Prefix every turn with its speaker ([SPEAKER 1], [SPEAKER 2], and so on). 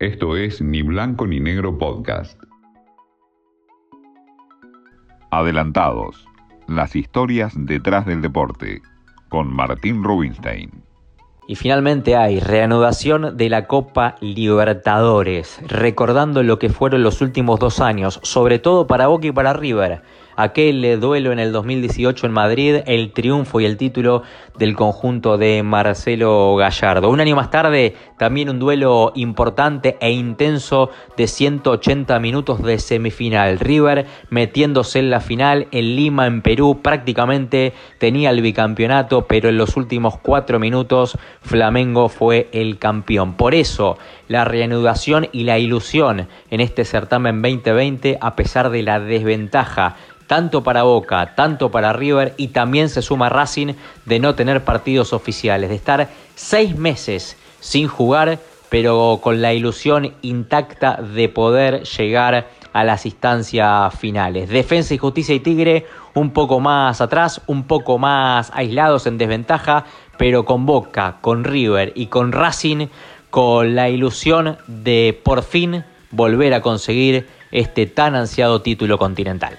[SPEAKER 1] Esto es Ni Blanco ni Negro Podcast. Adelantados. Las historias detrás del deporte. Con Martín Rubinstein.
[SPEAKER 2] Y finalmente hay reanudación de la Copa Libertadores, recordando lo que fueron los últimos dos años, sobre todo para Boca y para River aquel duelo en el 2018 en Madrid, el triunfo y el título del conjunto de Marcelo Gallardo. Un año más tarde, también un duelo importante e intenso de 180 minutos de semifinal. River metiéndose en la final en Lima, en Perú, prácticamente tenía el bicampeonato, pero en los últimos cuatro minutos Flamengo fue el campeón. Por eso, la reanudación y la ilusión en este certamen 2020, a pesar de la desventaja tanto para Boca, tanto para River y también se suma Racing de no tener partidos oficiales, de estar seis meses sin jugar, pero con la ilusión intacta de poder llegar a las instancias finales. Defensa y Justicia y Tigre un poco más atrás, un poco más aislados en desventaja, pero con Boca, con River y con Racing, con la ilusión de por fin volver a conseguir este tan ansiado título continental.